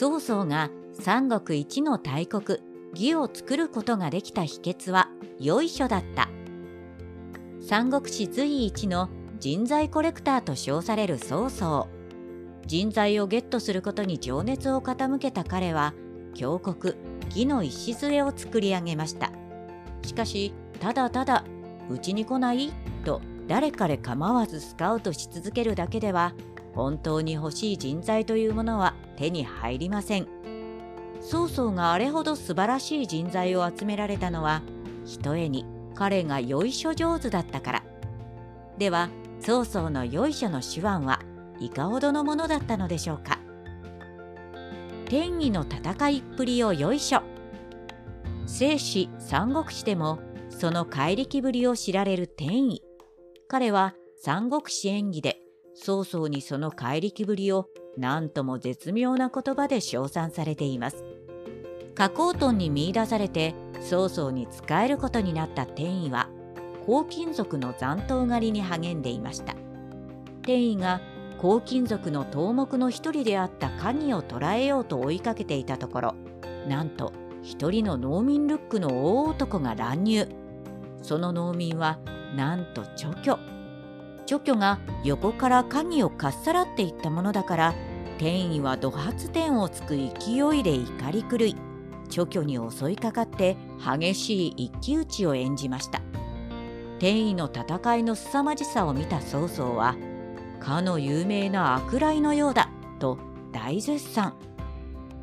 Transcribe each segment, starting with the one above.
曹操が三国一の大国義を作ることができた秘訣はよいしょだった。三国志随一の人材コレクターと称される曹操。人材をゲットすることに情熱を傾けた彼は強国義の礎を作り上げました。しかしただただうちに来ない？と誰彼構わずスカウトし続けるだけでは本当に欲しい人材というものは手に入りません。曹操があれほど素晴らしい人材を集められたのはひとえに彼がよいしょ上手だったから。では曹操のよいしょの手腕はいかほどのものだったのでしょうか。天意の戦いっぷりをよいしょ。聖史三国志でもその怪力ぶりを知られる天意。彼は三国志演義で曹操にその怪力ぶりを何とも絶妙な言葉で称賛されています。加工トンに見出されて曹操に仕えることになった天意は黄金族の残党狩りに励んでいました。天意が黄金族の頭目の一人であった鍵を捕らえようと追いかけていたところなんと一人の農民ルックの大男が乱入その農民はなんと除去除去が横から鍵をかっさらっていったものだから天意は怒発点をつく勢いで怒り狂い除去に襲いかかって激しい一騎打ちを演じました。天意の戦いの凄まじさを見た曹操はかの有名な悪雷のようだと大絶賛。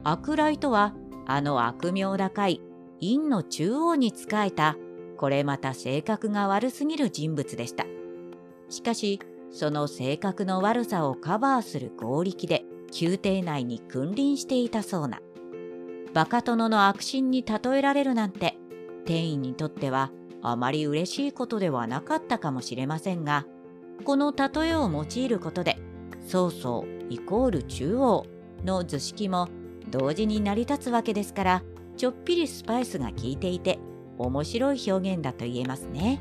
悪雷とはあの悪名高い陰の中央に仕えたこれまた性格が悪すぎる人物でしたしかしその性格の悪さをカバーする合力で宮廷内に君臨していたそうなバカ殿の悪心に例えられるなんて天意にとってはあまり嬉しいことではなかったかもしれませんがこの例えを用いることで曹操イコール中央の図式も同時に成り立つわけですからちょっぴりスパイスが効いていて面白い表現だと言えますね。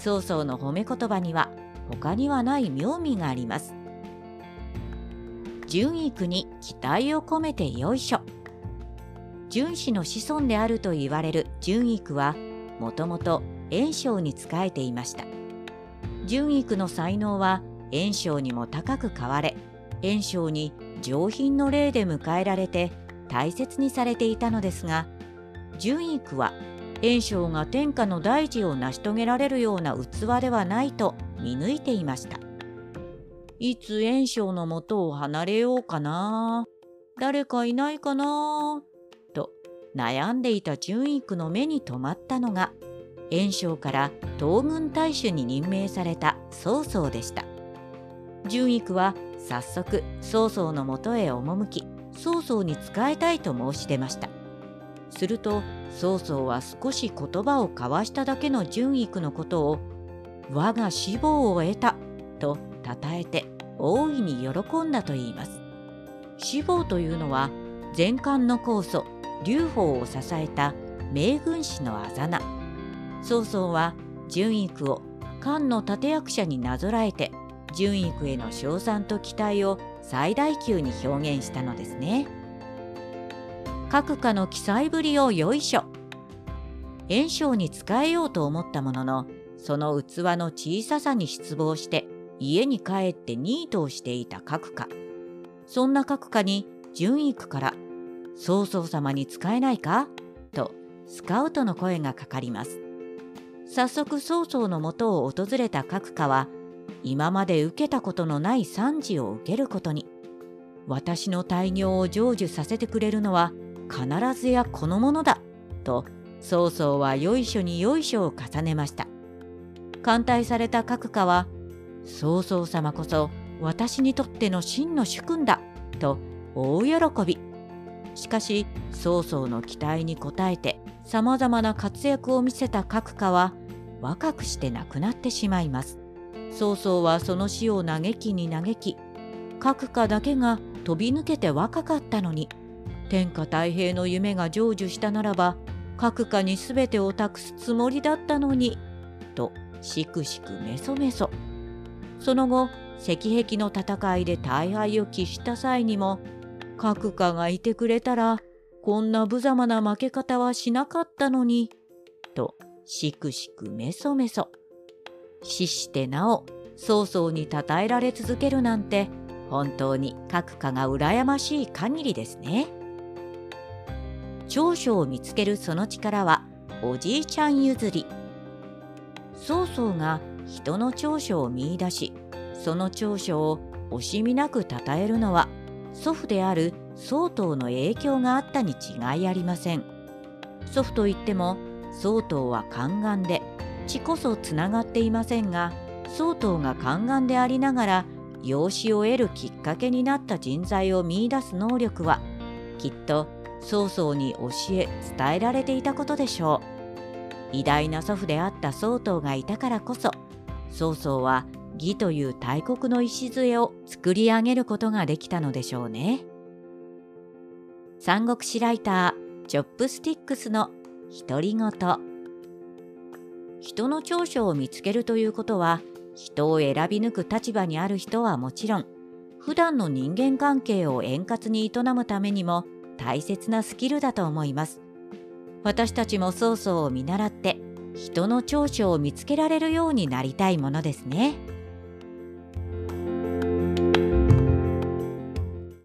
曹操の褒め言葉には他にはない妙味があります。純育に期待を込めてよいしょ。純子の子孫であると言われる純育はもともと炎章に仕えていました。純育の才能は炎章にも高く買われ炎章に上品の礼で迎えられて大切にされていたのですが純育は炎章が天下の大事を成し遂げられるような器ではないと見抜いていました。いつ炎章のもとを離れようかな誰かいないかなと悩んでいた純育の目に留まったのが炎章から東軍大使に任命された曹操でした。純育は早速曹操のもとへ赴き曹操に仕えたいと申し出ました。すると曹操は少し言葉を交わしただけの純育のことを我が死亡を得たと称えて大いに喜んだといいます。死亡というのは前漢の酵素劉邦を支えた名軍師のあざ名。曹操は純育を漢の立役者になぞらえて純育への称賛と期待を最大級に表現したのですね。各家の記載ぶりをよいしょ。炎章に仕えようと思ったものの、その器の小ささに失望して家に帰ってニートをしていた各家。そんな各家に純育から「曹操様に仕えないか?」とスカウトの声がかかります。早速曹操のもとを訪れた各家は今まで受けたことのない賛辞を受けることに私の大業を成就させてくれるのは必ずやこのものだ。と曹操はよいしょによいしょを重ねました。艦隊された各家は曹操様こそ私にとっての真の主君だ。と大喜び。しかし曹操の期待に応えてさまざまな活躍を見せた各家は若くして亡くなってしまいます。曹操はその死を嘆きに嘆き各家だけが飛び抜けて若かったのに天下太平の夢が成就したならば各家に全てを託すつもりだったのにとしくしくめそめそその後石壁の戦いで大敗を喫した際にも閣下がいてくれたらこんな無様な負け方はしなかったのにとしくしくめそめそ死してなお曹操に称えられ続けるなんて本当に閣下が羨ましい限りですね。長所を見つけるその力はおじいちゃん譲り。曹操が人の長所を見いだしその長所を惜しみなく称えるのは祖父である曹洞の影響があったに違いありません祖父といっても曹洞は宦官で血こそつながっていませんが曹洞が宦官でありながら養子を得るきっかけになった人材を見いだす能力はきっと曹操に教え伝えられていたことでしょう。偉大な祖父であった曹洞がいたからこそ曹操は義という大国の礎を作り上げることができたのでしょうね。三国志ライターチョップスティックスの独り言。人の長所を見つけるということは人を選び抜く立場にある人はもちろん普段の人間関係を円滑に営むためにも大切なスキルだと思います私たちも曹操を見習って人の長所を見つけられるようになりたいものですね。